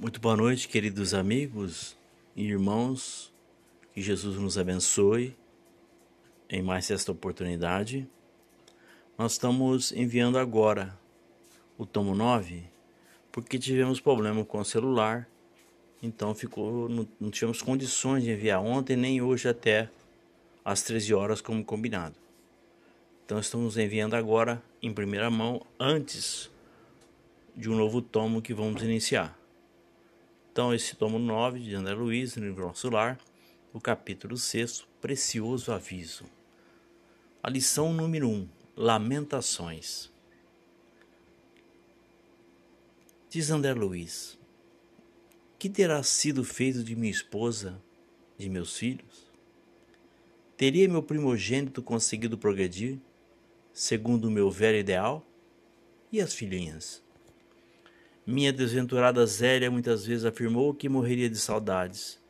Muito boa noite, queridos amigos e irmãos. Que Jesus nos abençoe em mais esta oportunidade. Nós estamos enviando agora o tomo 9 porque tivemos problema com o celular. Então ficou não, não tivemos condições de enviar ontem nem hoje até às 13 horas como combinado. Então estamos enviando agora em primeira mão antes de um novo tomo que vamos iniciar. Então, esse tomo 9 de André Luiz, no livro Nosso Lar, o capítulo 6, Precioso Aviso. A lição número 1, Lamentações. Diz André Luiz: Que terá sido feito de minha esposa, de meus filhos? Teria meu primogênito conseguido progredir, segundo o meu velho ideal? E as filhinhas? Minha desventurada Zélia muitas vezes afirmou que morreria de saudades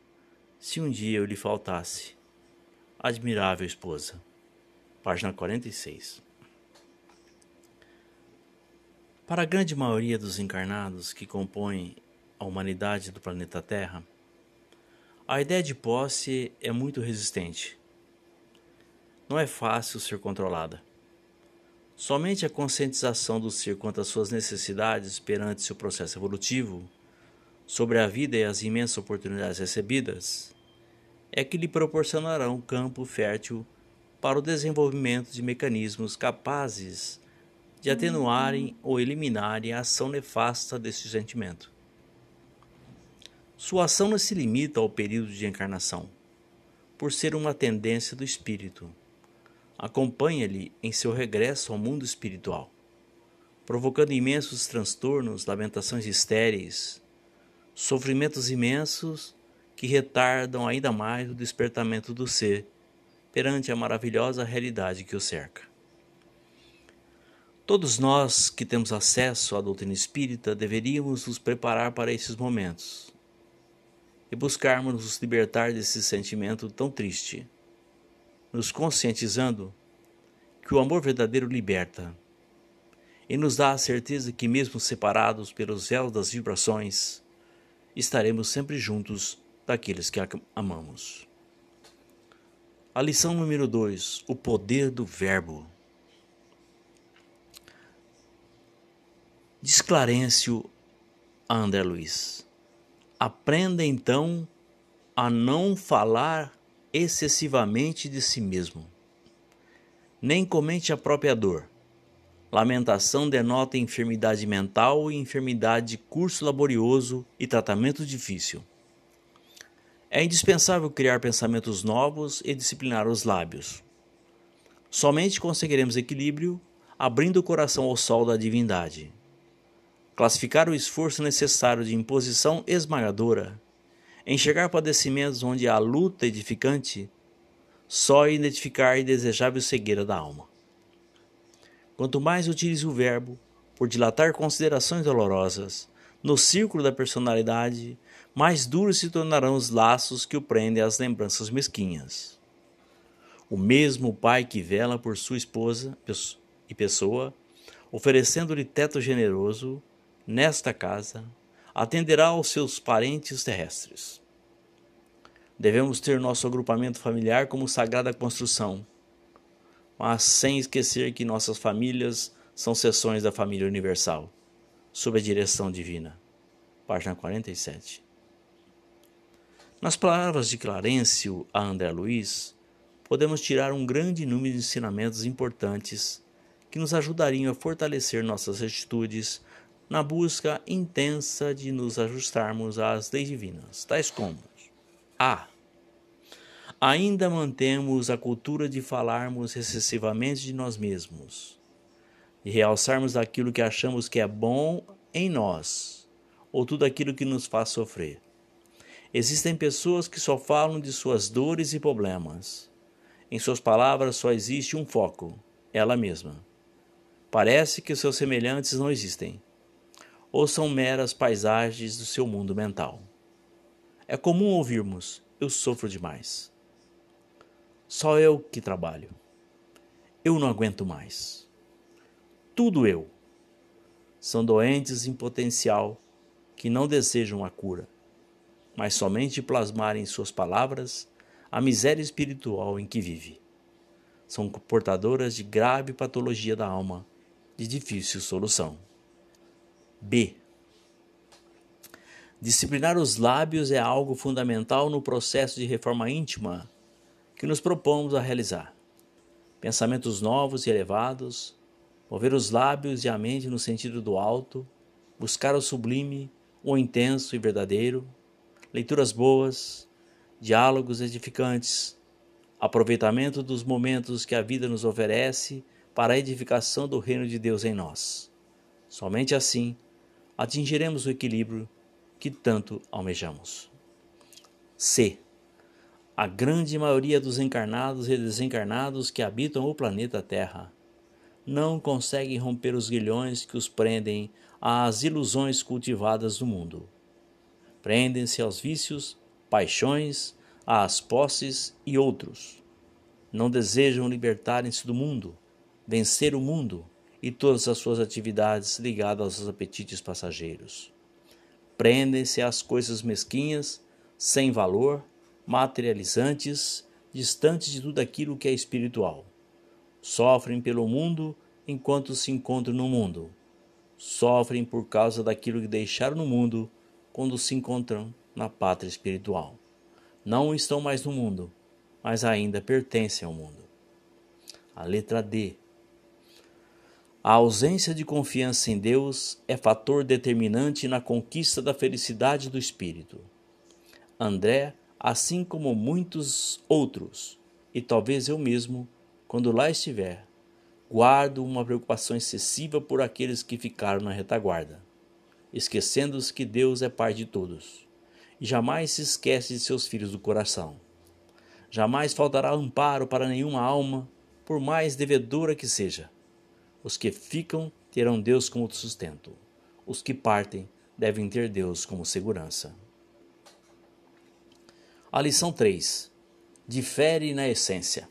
se um dia eu lhe faltasse. Admirável esposa. Página 46. Para a grande maioria dos encarnados que compõem a humanidade do planeta Terra, a ideia de posse é muito resistente. Não é fácil ser controlada. Somente a conscientização do ser quanto às suas necessidades perante seu processo evolutivo, sobre a vida e as imensas oportunidades recebidas, é que lhe proporcionará um campo fértil para o desenvolvimento de mecanismos capazes de atenuarem ou eliminarem a ação nefasta desse sentimento. Sua ação não se limita ao período de encarnação, por ser uma tendência do espírito acompanha-lhe em seu regresso ao mundo espiritual, provocando imensos transtornos, lamentações estéreis, sofrimentos imensos que retardam ainda mais o despertamento do ser perante a maravilhosa realidade que o cerca. Todos nós que temos acesso à doutrina espírita deveríamos nos preparar para esses momentos e buscarmos nos libertar desse sentimento tão triste nos conscientizando que o amor verdadeiro liberta e nos dá a certeza que, mesmo separados pelos véus das vibrações, estaremos sempre juntos daqueles que amamos. A lição número 2: O poder do Verbo. Diz Clarencio a André Luiz: Aprenda então a não falar excessivamente de si mesmo. Nem comente a própria dor. Lamentação denota enfermidade mental e enfermidade de curso laborioso e tratamento difícil. É indispensável criar pensamentos novos e disciplinar os lábios. Somente conseguiremos equilíbrio abrindo o coração ao sol da divindade. Classificar o esforço necessário de imposição esmagadora enxergar padecimentos onde há luta edificante, só identificar indesejável cegueira da alma. Quanto mais utilize o verbo, por dilatar considerações dolorosas, no círculo da personalidade, mais duros se tornarão os laços que o prendem às lembranças mesquinhas. O mesmo pai que vela por sua esposa e pessoa, oferecendo-lhe teto generoso, nesta casa, atenderá aos seus parentes terrestres. Devemos ter nosso agrupamento familiar como sagrada construção, mas sem esquecer que nossas famílias são seções da família universal, sob a direção divina. Página 47. Nas palavras de Clarencio a André Luiz, podemos tirar um grande número de ensinamentos importantes que nos ajudariam a fortalecer nossas atitudes na busca intensa de nos ajustarmos às leis divinas, tais como a. Ainda mantemos a cultura de falarmos excessivamente de nós mesmos, de realçarmos aquilo que achamos que é bom em nós, ou tudo aquilo que nos faz sofrer. Existem pessoas que só falam de suas dores e problemas. Em suas palavras só existe um foco, ela mesma. Parece que seus semelhantes não existem ou são meras paisagens do seu mundo mental. É comum ouvirmos: eu sofro demais. Só eu que trabalho. Eu não aguento mais. Tudo eu. São doentes em potencial que não desejam a cura, mas somente plasmar em suas palavras a miséria espiritual em que vive. São portadoras de grave patologia da alma, de difícil solução. B. Disciplinar os lábios é algo fundamental no processo de reforma íntima que nos propomos a realizar. Pensamentos novos e elevados, mover os lábios e a mente no sentido do alto, buscar o sublime, o intenso e verdadeiro, leituras boas, diálogos edificantes, aproveitamento dos momentos que a vida nos oferece para a edificação do reino de Deus em nós. Somente assim atingiremos o equilíbrio que tanto almejamos. C. A grande maioria dos encarnados e desencarnados que habitam o planeta Terra não conseguem romper os grilhões que os prendem às ilusões cultivadas do mundo. Prendem-se aos vícios, paixões, às posses e outros. Não desejam libertarem-se do mundo, vencer o mundo e todas as suas atividades ligadas aos apetites passageiros prendem-se às coisas mesquinhas, sem valor, materializantes, distantes de tudo aquilo que é espiritual. Sofrem pelo mundo enquanto se encontram no mundo. Sofrem por causa daquilo que deixaram no mundo quando se encontram na pátria espiritual. Não estão mais no mundo, mas ainda pertencem ao mundo. A letra D a ausência de confiança em Deus é fator determinante na conquista da felicidade do espírito. André, assim como muitos outros, e talvez eu mesmo, quando lá estiver, guardo uma preocupação excessiva por aqueles que ficaram na retaguarda, esquecendo-se que Deus é Pai de todos, e jamais se esquece de seus filhos do coração. Jamais faltará amparo para nenhuma alma, por mais devedora que seja os que ficam terão Deus como sustento. Os que partem devem ter Deus como segurança. A lição 3. Difere na essência.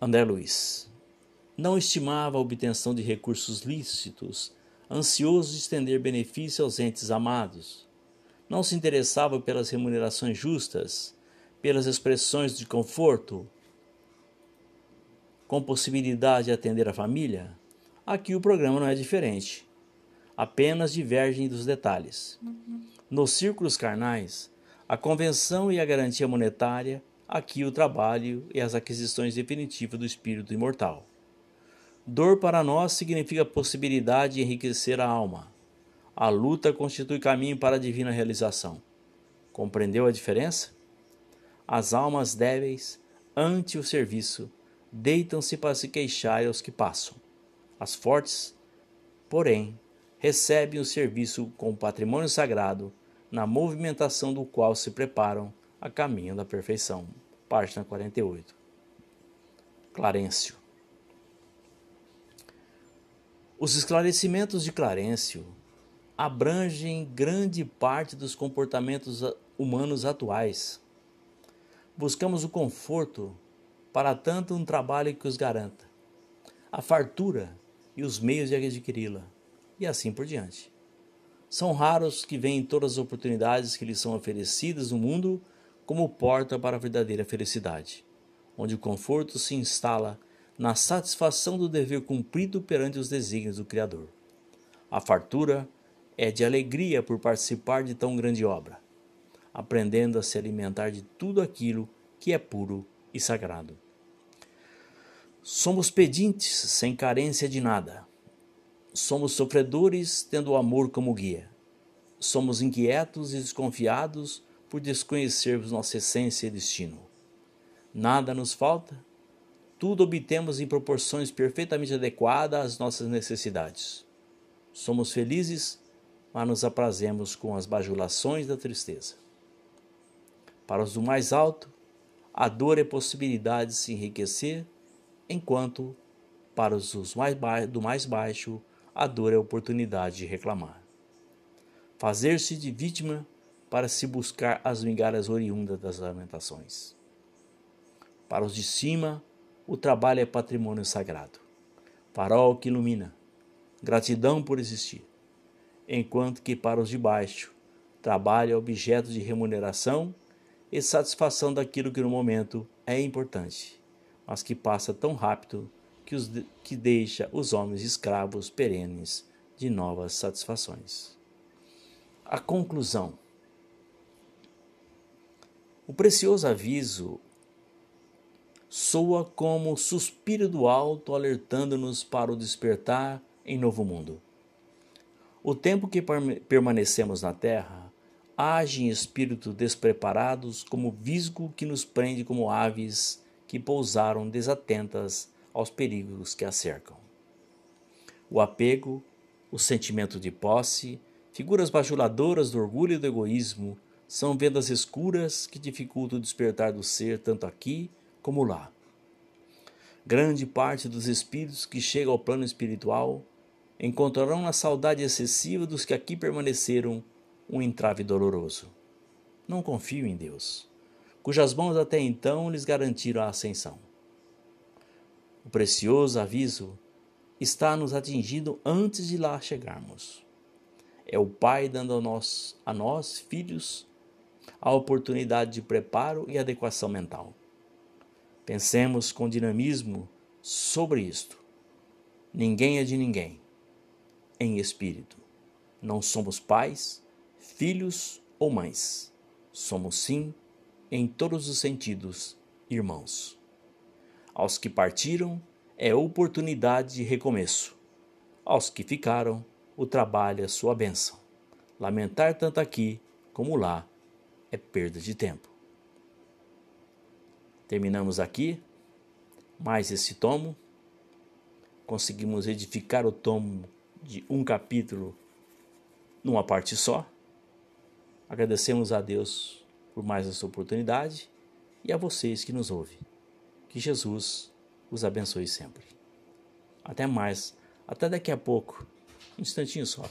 André Luiz. Não estimava a obtenção de recursos lícitos, ansioso de estender benefício aos entes amados. Não se interessava pelas remunerações justas, pelas expressões de conforto, com possibilidade de atender a família, aqui o programa não é diferente. Apenas divergem dos detalhes. Nos círculos carnais, a convenção e a garantia monetária, aqui o trabalho e as aquisições definitivas do espírito imortal. Dor para nós significa possibilidade de enriquecer a alma. A luta constitui caminho para a divina realização. Compreendeu a diferença? As almas débeis, ante o serviço, deitam-se para se queixar aos que passam. As fortes, porém, recebem o serviço com patrimônio sagrado, na movimentação do qual se preparam a caminho da perfeição. Página 48. Clarencio. Os esclarecimentos de Clarencio abrangem grande parte dos comportamentos humanos atuais. Buscamos o conforto para tanto um trabalho que os garanta, a fartura e os meios de adquiri-la, e assim por diante. São raros que veem todas as oportunidades que lhes são oferecidas no mundo como porta para a verdadeira felicidade, onde o conforto se instala na satisfação do dever cumprido perante os desígnios do Criador. A fartura é de alegria por participar de tão grande obra, aprendendo a se alimentar de tudo aquilo que é puro e sagrado. Somos pedintes sem carência de nada. Somos sofredores tendo o amor como guia. Somos inquietos e desconfiados por desconhecermos nossa essência e destino. Nada nos falta, tudo obtemos em proporções perfeitamente adequadas às nossas necessidades. Somos felizes, mas nos aprazemos com as bajulações da tristeza. Para os do mais alto, a dor é possibilidade de se enriquecer, enquanto para os mais do mais baixo a dor é oportunidade de reclamar. Fazer-se de vítima para se buscar as migalhas oriundas das lamentações. Para os de cima, o trabalho é patrimônio sagrado, farol que ilumina, gratidão por existir, enquanto que para os de baixo, trabalho é objeto de remuneração e satisfação daquilo que no momento é importante, mas que passa tão rápido que, os, que deixa os homens escravos perenes de novas satisfações. A conclusão. O precioso aviso soa como suspiro do alto alertando-nos para o despertar em novo mundo. O tempo que permanecemos na terra age em espírito despreparados como visgo que nos prende como aves que pousaram desatentas aos perigos que a cercam. O apego, o sentimento de posse, figuras bajuladoras do orgulho e do egoísmo, são vendas escuras que dificultam o despertar do ser tanto aqui como lá. Grande parte dos espíritos que chegam ao plano espiritual encontrarão na saudade excessiva dos que aqui permaneceram um entrave doloroso. Não confio em Deus, cujas mãos até então lhes garantiram a ascensão. O precioso aviso está nos atingindo antes de lá chegarmos. É o Pai dando a nós, a nós filhos, a oportunidade de preparo e adequação mental. Pensemos com dinamismo sobre isto. Ninguém é de ninguém, em espírito. Não somos pais, filhos ou mães. Somos, sim, em todos os sentidos, irmãos. Aos que partiram, é oportunidade de recomeço. Aos que ficaram, o trabalho é sua bênção. Lamentar tanto aqui como lá é perda de tempo. Terminamos aqui mais esse tomo. Conseguimos edificar o tomo de um capítulo numa parte só. Agradecemos a Deus por mais essa oportunidade e a vocês que nos ouvem. Que Jesus os abençoe sempre. Até mais, até daqui a pouco, um instantinho só.